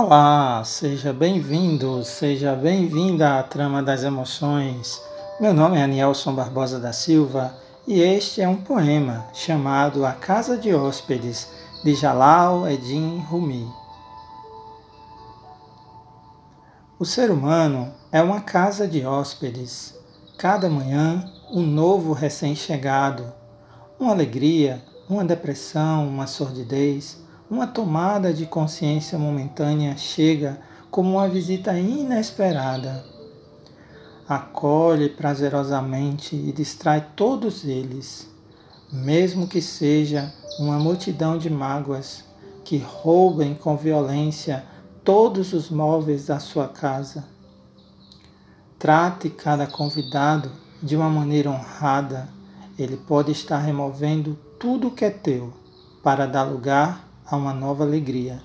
Olá, seja bem-vindo, seja bem-vinda à Trama das Emoções. Meu nome é Anielson Barbosa da Silva e este é um poema chamado A Casa de Hóspedes, de Jalal Eddin Rumi. O ser humano é uma casa de hóspedes. Cada manhã, um novo recém-chegado, uma alegria, uma depressão, uma sordidez uma tomada de consciência momentânea chega como uma visita inesperada. Acolhe prazerosamente e distrai todos eles, mesmo que seja uma multidão de mágoas que roubem com violência todos os móveis da sua casa. Trate cada convidado de uma maneira honrada. Ele pode estar removendo tudo que é teu para dar lugar a uma nova alegria.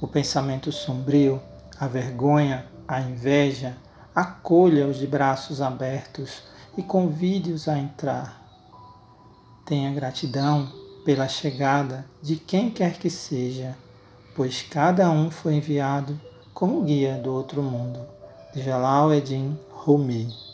O pensamento sombrio, a vergonha, a inveja, acolha-os de braços abertos e convide-os a entrar. Tenha gratidão pela chegada de quem quer que seja, pois cada um foi enviado como guia do outro mundo. Jalal Eddin Rumi